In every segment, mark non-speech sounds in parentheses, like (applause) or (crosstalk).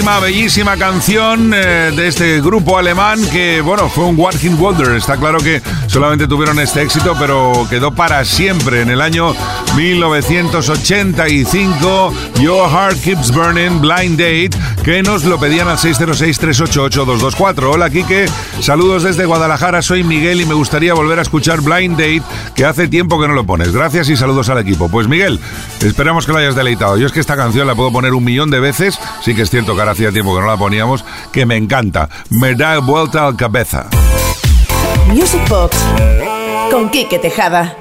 Tremendísima, bellísima canción eh, de este grupo alemán que, bueno, fue un Walking Wonder. Está claro que solamente tuvieron este éxito, pero quedó para siempre. En el año 1985, Your Heart Keeps Burning, Blind Date, que nos lo pedían al 606-388-224. Hola, Kike. Saludos desde Guadalajara. Soy Miguel y me gustaría volver a escuchar Blind Date, que hace tiempo que no lo pones. Gracias y saludos al equipo. Pues, Miguel, esperamos que lo hayas deleitado. Yo es que esta canción la puedo poner un millón de veces. Sí que es cierto que hacía tiempo que no la poníamos, que me encanta. Me da vuelta al cabeza. Music Box con Quique Tejada.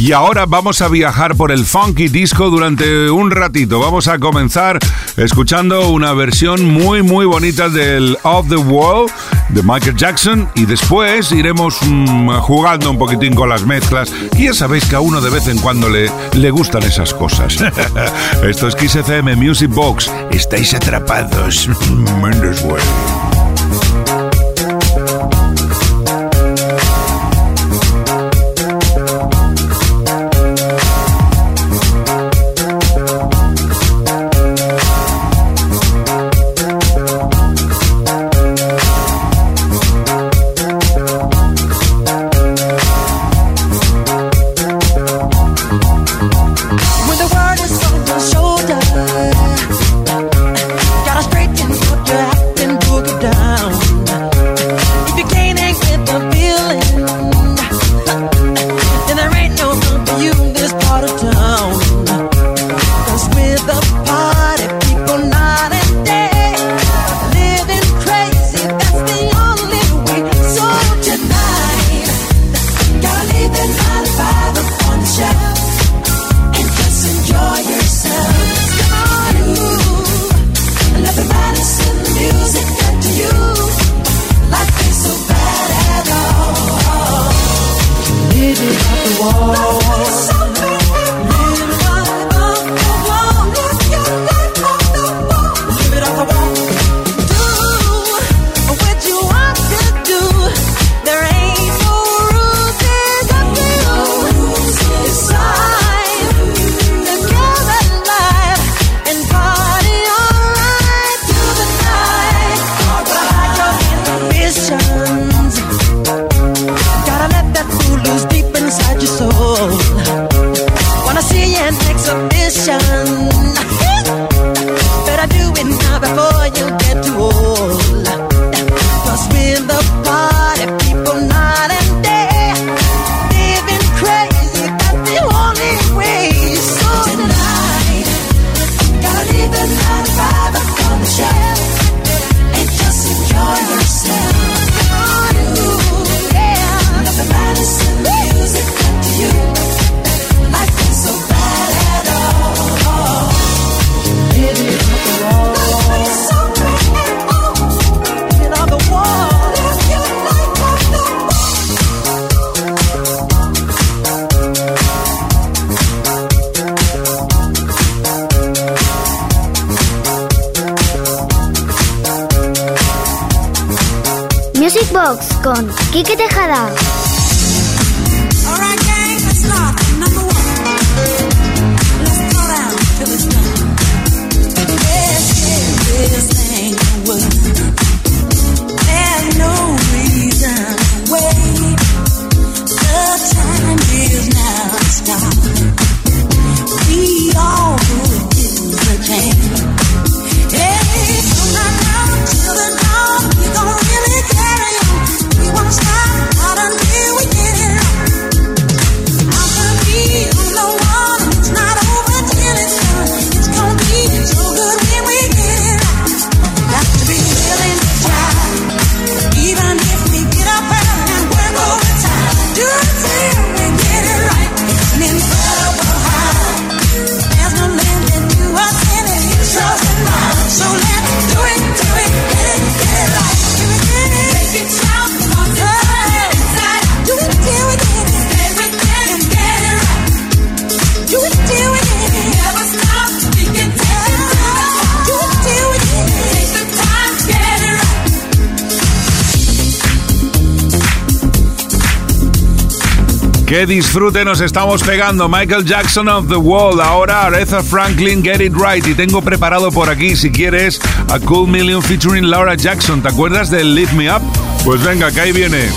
Y ahora vamos a viajar por el funky disco durante un ratito. Vamos a comenzar escuchando una versión muy muy bonita del Off the Wall de Michael Jackson y después iremos mm, jugando un poquitín con las mezclas. Y ya sabéis que a uno de vez en cuando le, le gustan esas cosas. (laughs) Esto es Kiss FM Music Box. Estáis atrapados. (laughs) Mendes con Kike Tejada. Que disfrute nos estamos pegando. Michael Jackson of the Wall. Ahora Aretha Franklin, Get It Right. Y tengo preparado por aquí, si quieres, a Cool Million featuring Laura Jackson. ¿Te acuerdas del Lift Me Up? Pues venga, que ahí viene.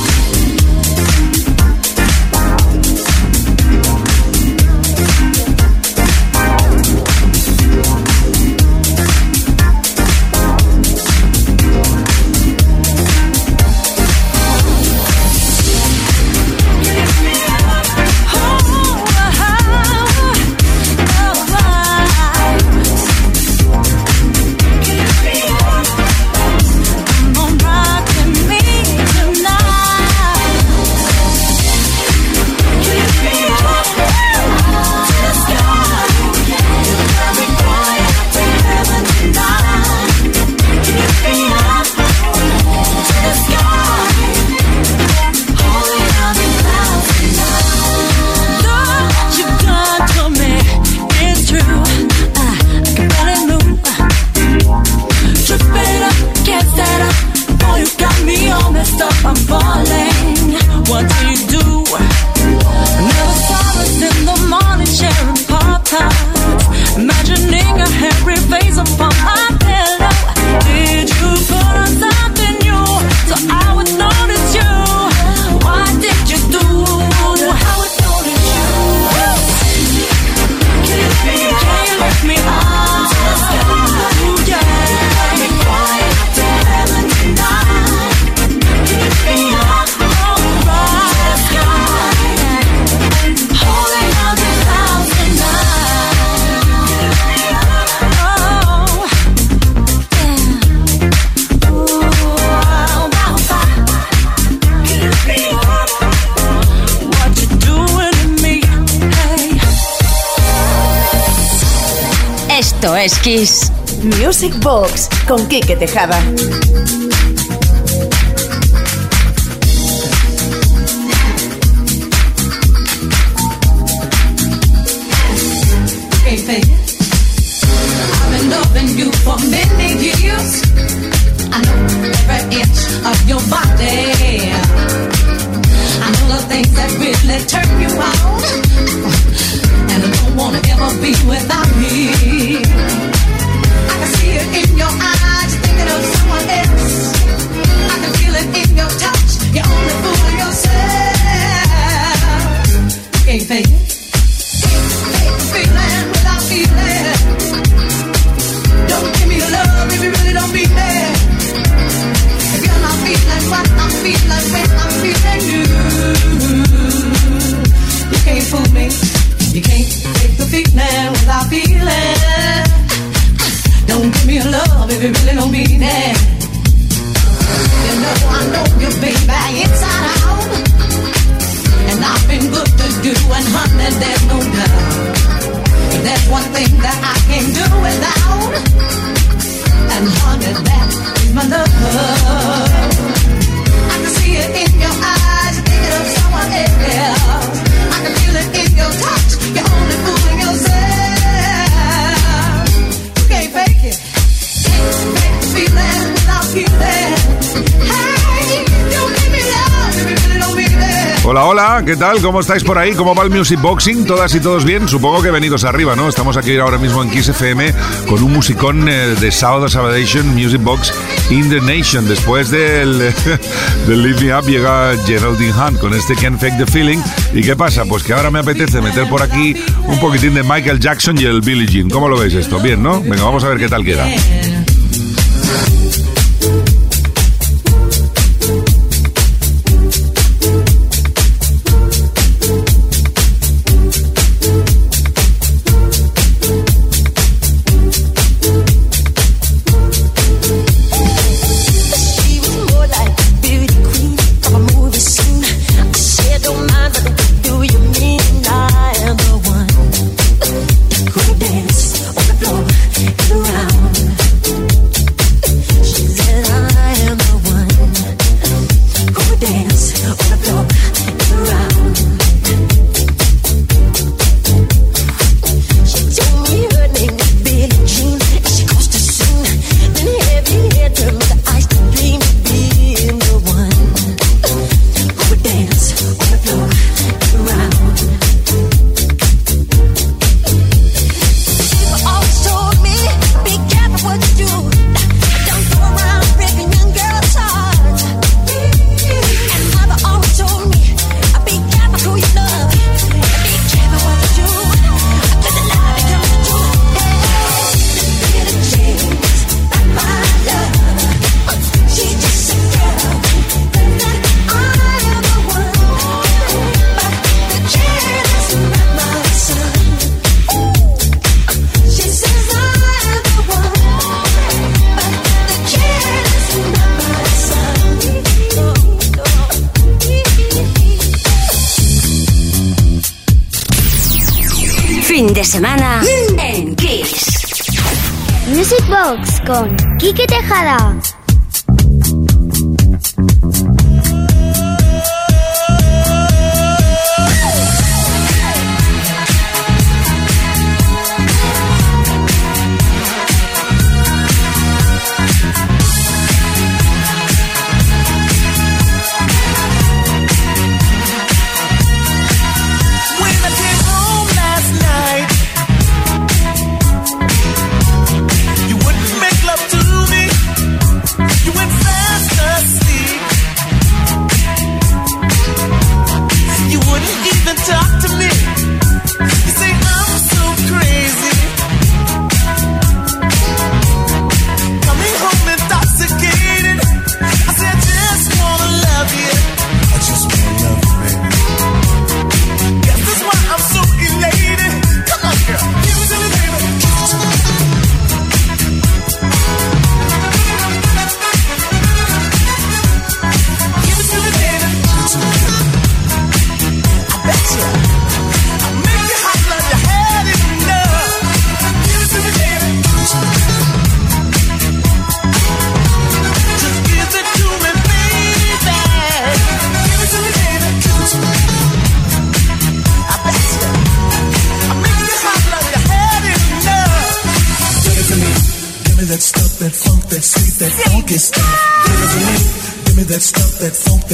Kiss. Music Box con Kike Tejada. that I can't do without. And honey, that is my love. Hola, hola, ¿qué tal? ¿Cómo estáis por ahí? ¿Cómo va el Music Boxing? ¿Todas y todos bien? Supongo que venidos arriba, ¿no? Estamos aquí ahora mismo en Kiss FM con un musicón eh, de Sábado Salvation Music Box in the Nation. Después del, (laughs) del Live Me Up llega Geraldine Hunt con este Can't Fake the Feeling. ¿Y qué pasa? Pues que ahora me apetece meter por aquí un poquitín de Michael Jackson y el Billie Jean. ¿Cómo lo veis esto? Bien, ¿no? Venga, vamos a ver qué tal queda. embajada.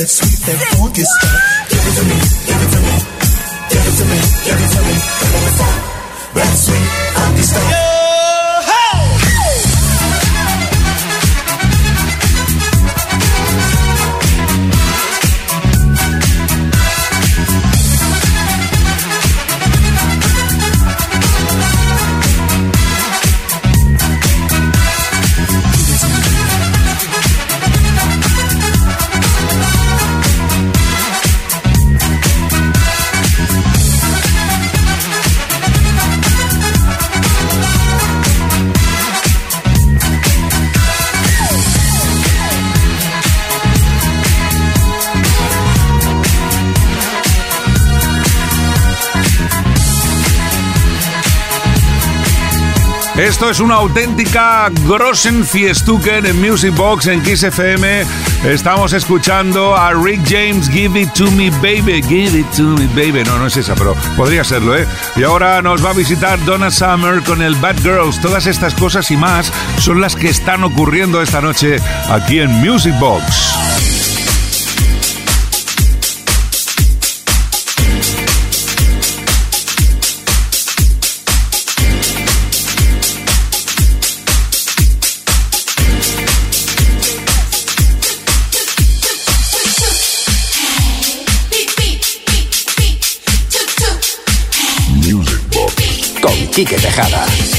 Kike Tejada. Esto es una auténtica Grossen Fiestuken en Music Box en Kiss FM. Estamos escuchando a Rick James, Give It To Me Baby, Give It To Me Baby. No, no es esa, pero podría serlo, ¿eh? Y ahora nos va a visitar Donna Summer con el Bad Girls. Todas estas cosas y más son las que están ocurriendo esta noche aquí en Music Box. Quique Tejada.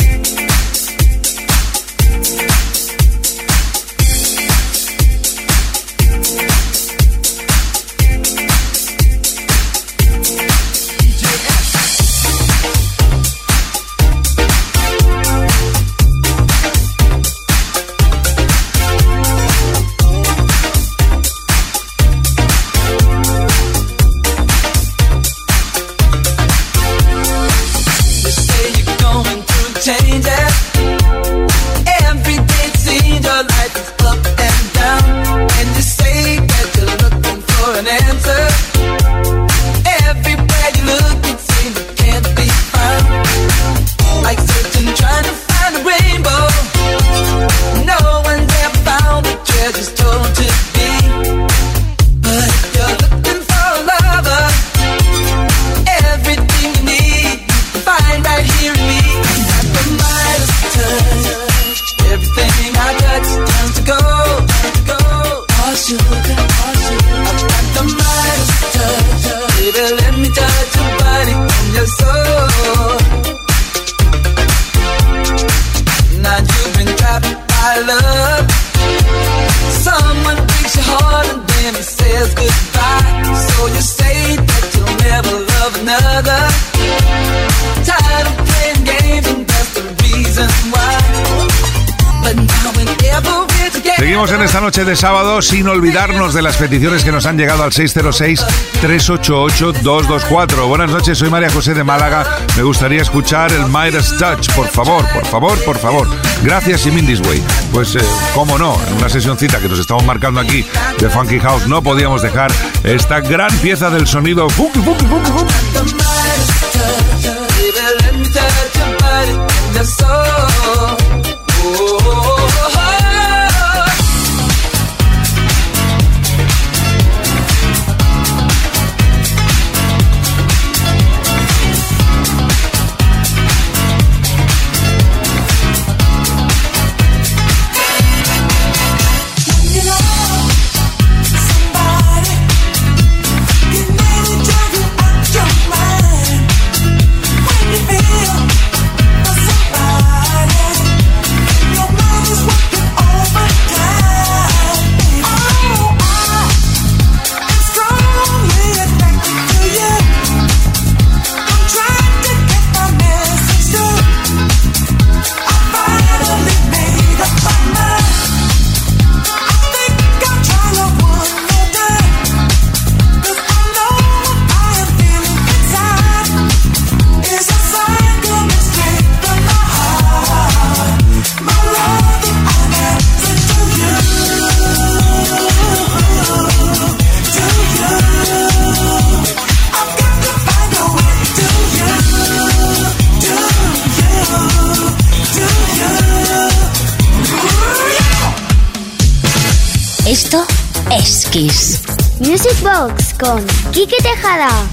Sábado sin olvidarnos de las peticiones que nos han llegado al 606-388-224. Buenas noches, soy María José de Málaga. Me gustaría escuchar el Midas Touch, por favor, por favor, por favor. Gracias y Mindy's Way. Pues, eh, cómo no, en una sesioncita que nos estamos marcando aquí de Funky House, no podíamos dejar esta gran pieza del sonido. Quique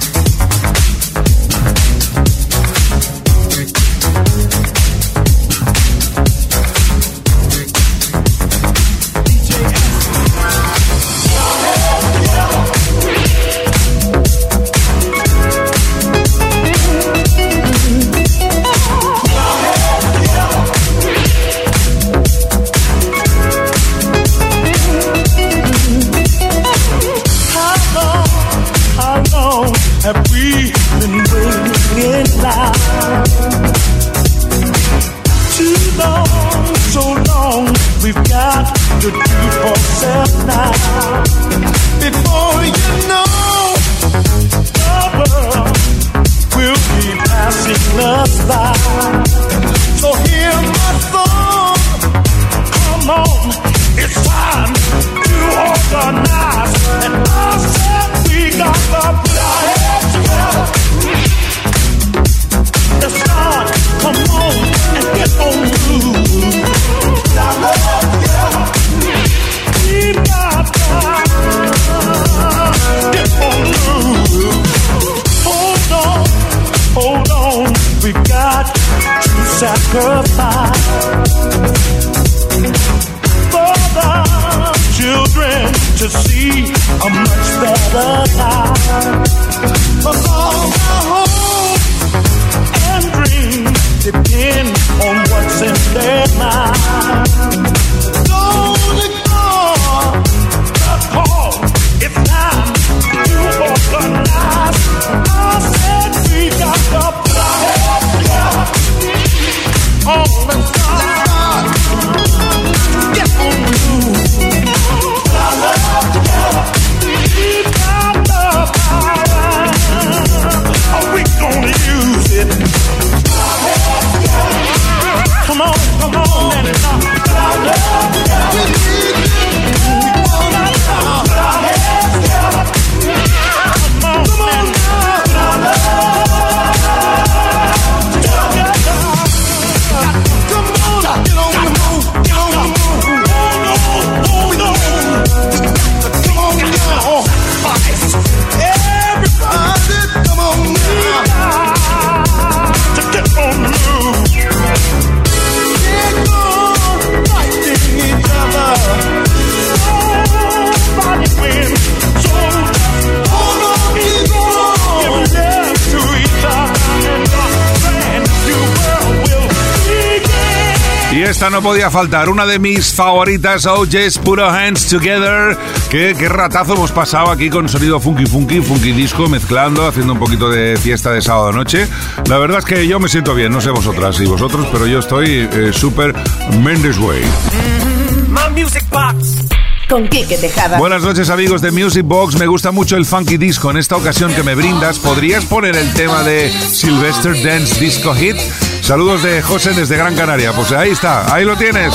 no podía faltar. Una de mis favoritas, OJ's Put Our Hands Together. Qué, qué ratazo hemos pasado aquí con sonido funky funky, funky disco, mezclando, haciendo un poquito de fiesta de sábado noche. La verdad es que yo me siento bien, no sé vosotras y vosotros, pero yo estoy eh, súper Mendes Way. Music Box con Tejada. Buenas noches amigos de Music Box, me gusta mucho el funky disco. En esta ocasión que me brindas, ¿podrías poner el tema de Sylvester Dance Disco Hit? Saludos de José desde Gran Canaria. Pues ahí está, ahí lo tienes.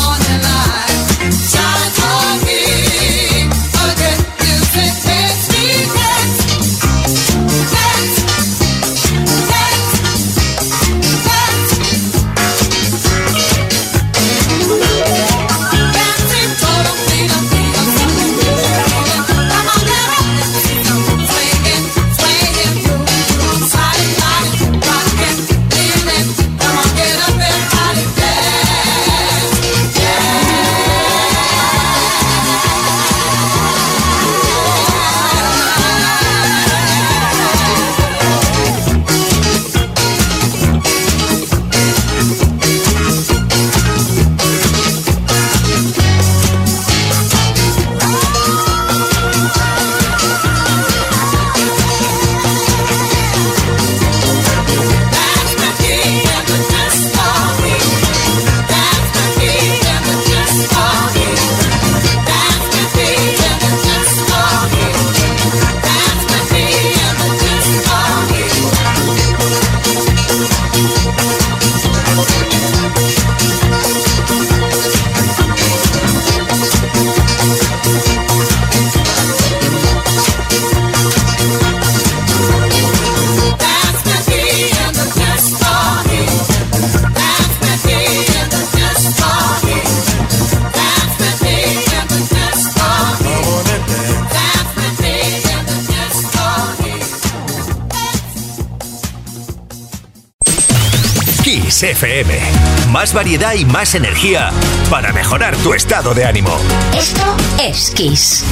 Más variedad y más energía para mejorar tu estado de ánimo. Esto es Kiss.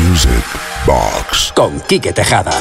Music Box. Con Quique Tejada.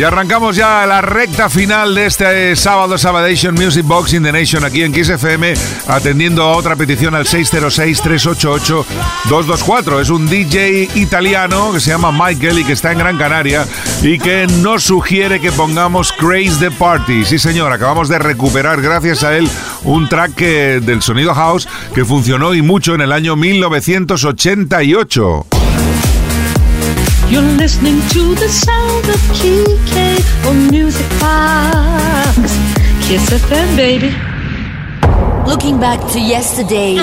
Y arrancamos ya la recta final de este sábado Sabadation Music Box in the Nation aquí en Kiss atendiendo a otra petición al 606-388-224. Es un DJ italiano que se llama Michael y que está en Gran Canaria y que nos sugiere que pongamos Craze the Party. Sí, señor, acabamos de recuperar gracias a él un track del sonido house que funcionó y mucho en el año 1988. You're listening to the sound of KK on Music Box. Kiss FM, baby. Looking back to yesterday.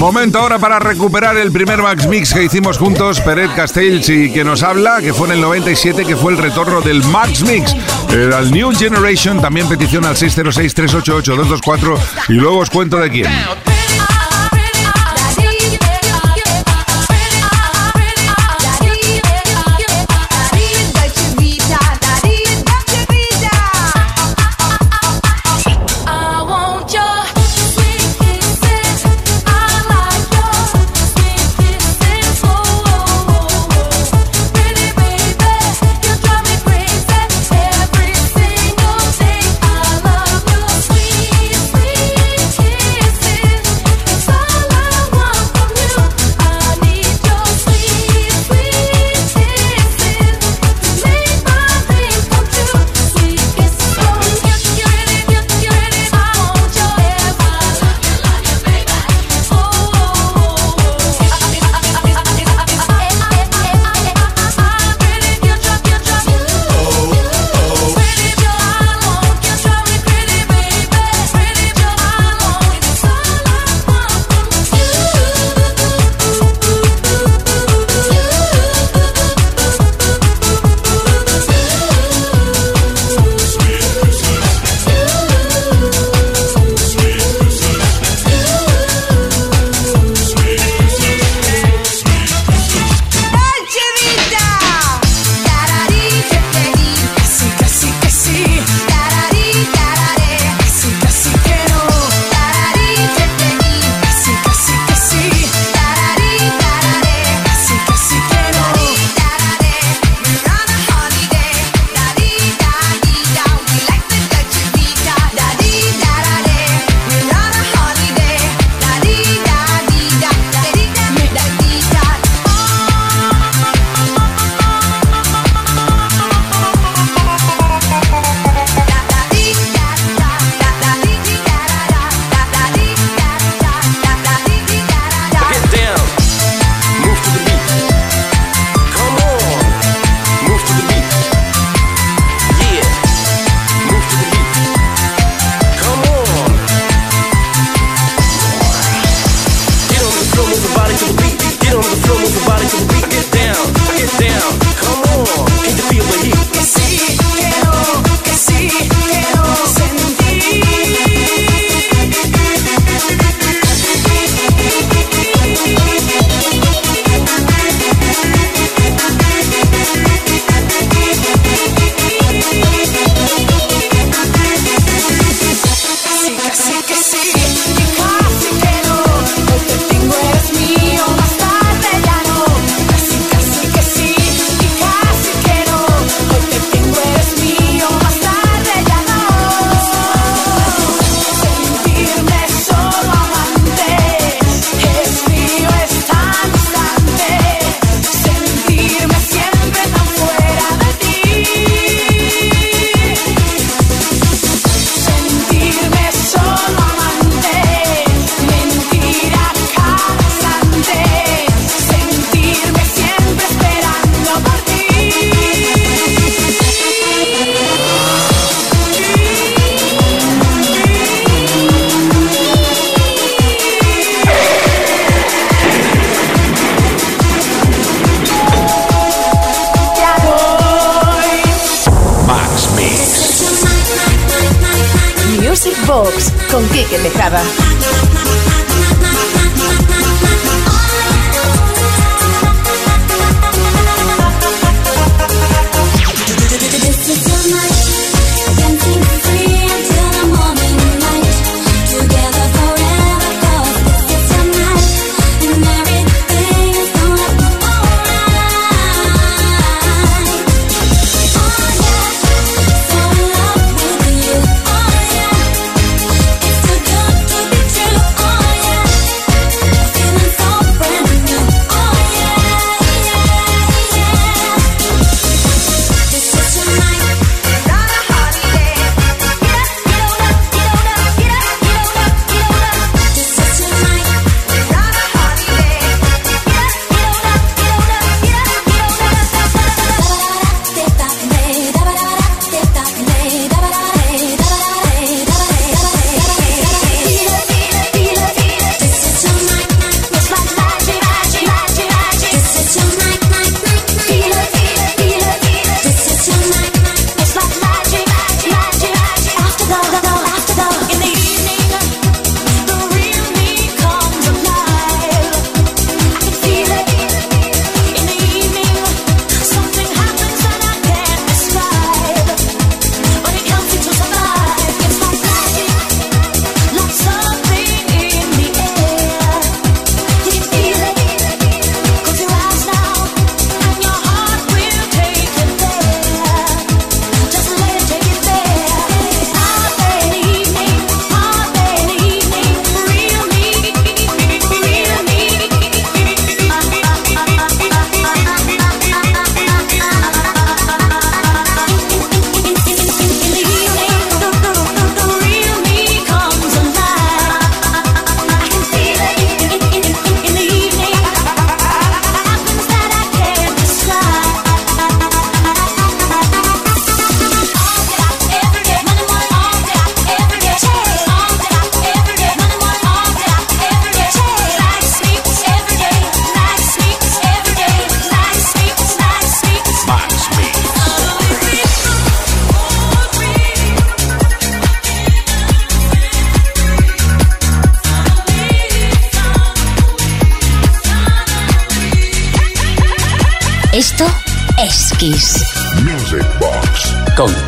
Momento ahora para recuperar el primer Max Mix que hicimos juntos, Peret Castells y que nos habla, que fue en el 97, que fue el retorno del Max Mix. Era el New Generation, también petición al 606-388-224 y luego os cuento de quién. Con Kike Tejada.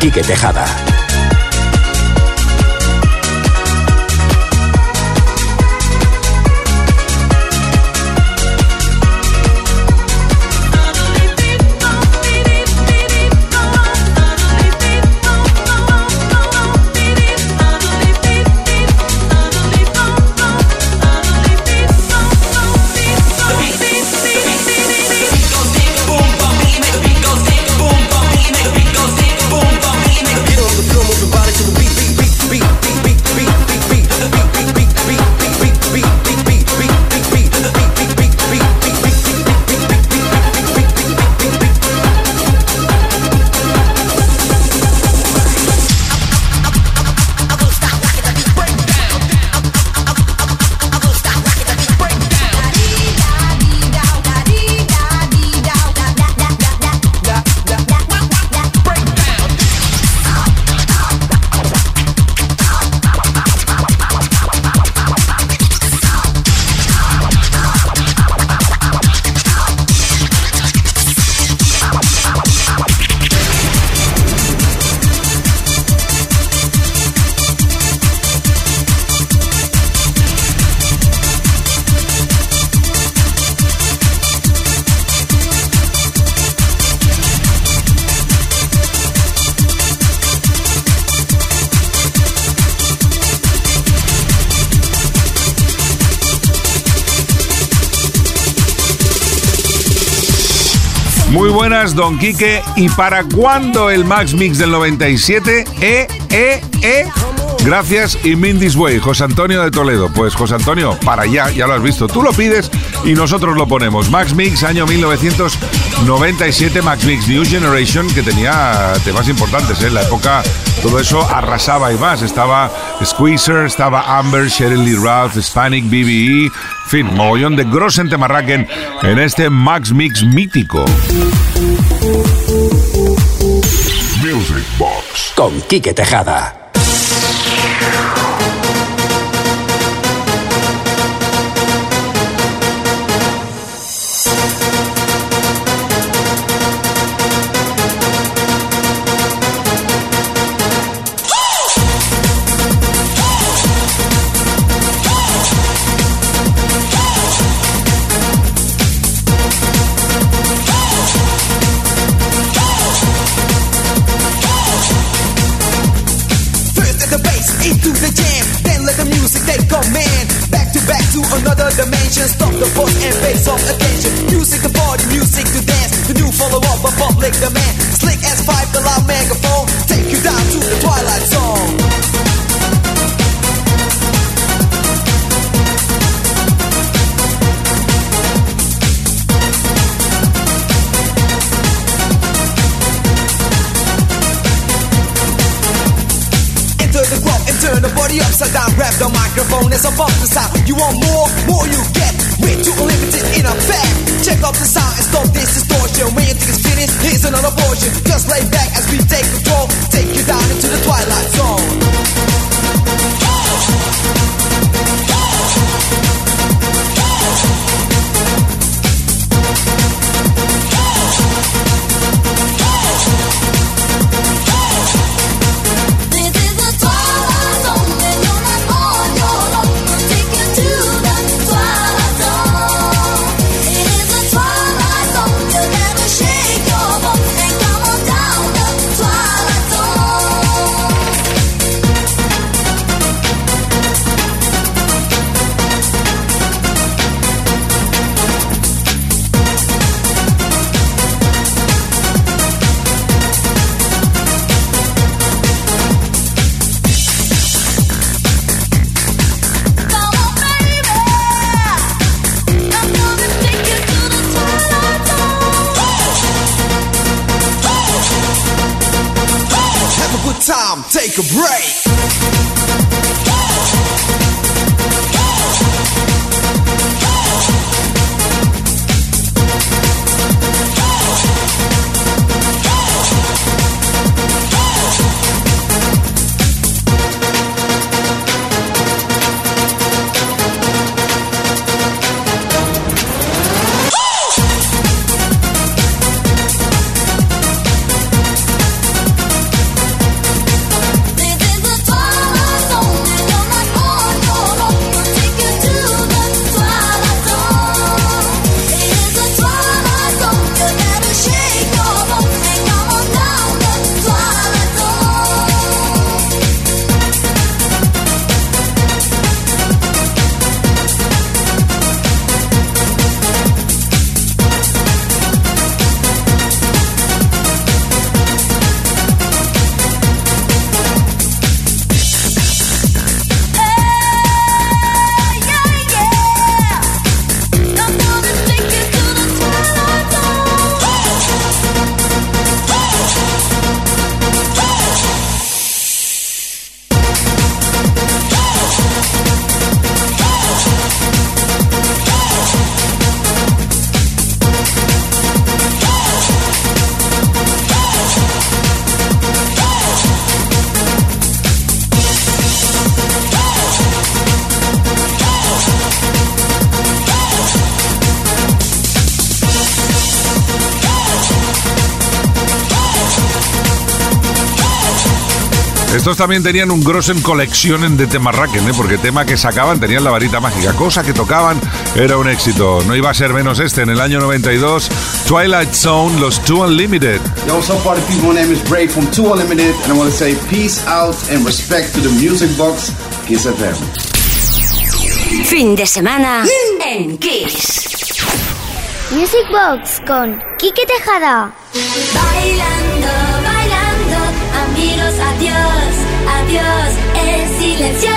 Quique Tejada. Don Quique. ¿Y para cuándo el Max Mix del 97? Eh, eh, eh. Gracias y Mindy's Way, José Antonio de Toledo. Pues José Antonio, para allá, ya lo has visto. Tú lo pides y nosotros lo ponemos. Max Mix, año 1997, Max Mix New Generation, que tenía temas importantes. En ¿eh? la época todo eso arrasaba y más. Estaba Squeezer, estaba Amber, Sheryl Lee Ralph, Hispanic, BBE, en fin, mogollón de Grossen Temarraken en este Max Mix mítico. Music Box con Quique Tejada. Estos también tenían un Grossen Collection de temas Racken, ¿eh? porque tema que sacaban tenían la varita mágica. Cosa que tocaban era un éxito. No iba a ser menos este. En el año 92, Twilight Zone, los Two Unlimited. Yo, what's up, party people? My name is Bray from Two Unlimited, and I want to say peace out and respect to the music box, Kiss FM. Fin de semana en Kiss. Music Box con Kike Tejada. Bailando, El silencio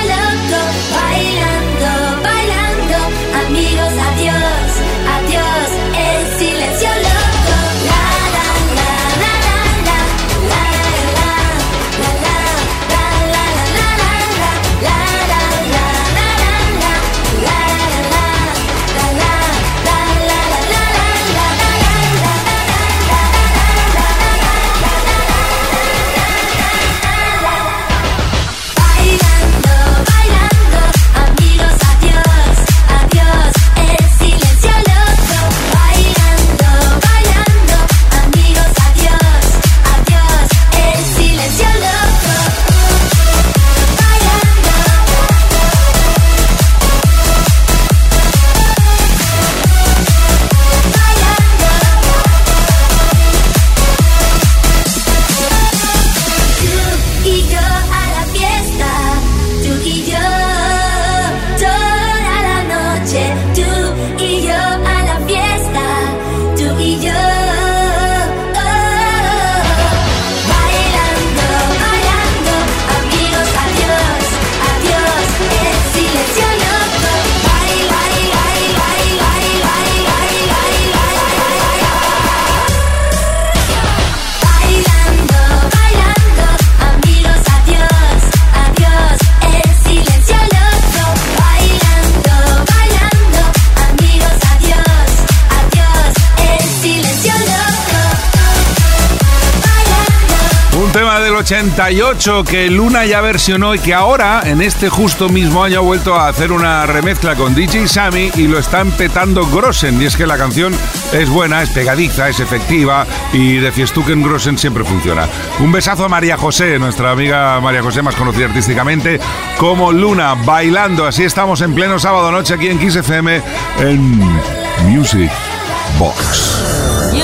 88 que Luna ya versionó y que ahora, en este justo mismo año, ha vuelto a hacer una remezcla con DJ Sammy y lo está empetando Grossen. Y es que la canción es buena, es pegadiza, es efectiva y de Fiestuken Grossen siempre funciona. Un besazo a María José, nuestra amiga María José, más conocida artísticamente como Luna, bailando. Así estamos en pleno sábado noche aquí en Kiss en Music Box.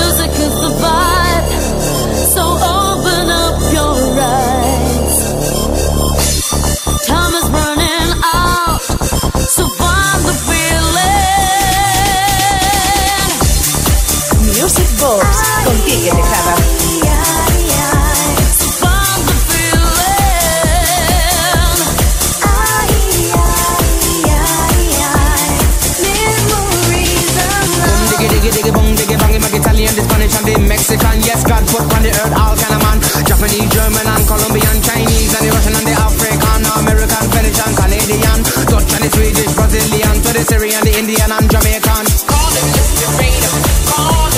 Boom, diggy, bang, my Italian, the Spanish, and the Mexican. Yes, God put on the earth all kind of man. Japanese, German, and Colombian, Chinese, and the Russian, and the African, American, Venetian, Canadian, Dutch, and the Swedish, Brazilian, to the Syrian, the Indian, and Jamaican. Call him Mr. Freedom, call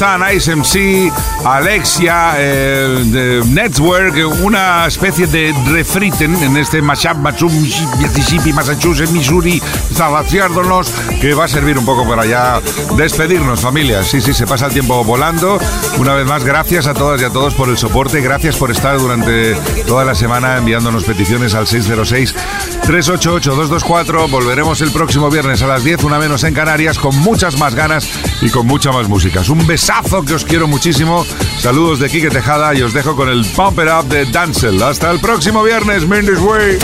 están Ice MC, Alexia, Network, una especie de refriten en este mashup, Mississippi, Massachusetts, Missouri, Zavaciárdonos, que va a servir un poco para ya despedirnos, familia. Sí, sí, se pasa el tiempo volando. Una vez más, gracias a todas y a todos por el soporte, gracias por estar durante toda la semana enviándonos peticiones al 606-388-224. Volveremos el próximo viernes a las 10, una menos en Canarias, con muchas más ganas y con mucha más música. Un que os quiero muchísimo. Saludos de Quique Tejada y os dejo con el Pump It Up de Dancel. Hasta el próximo viernes, Mendes Way.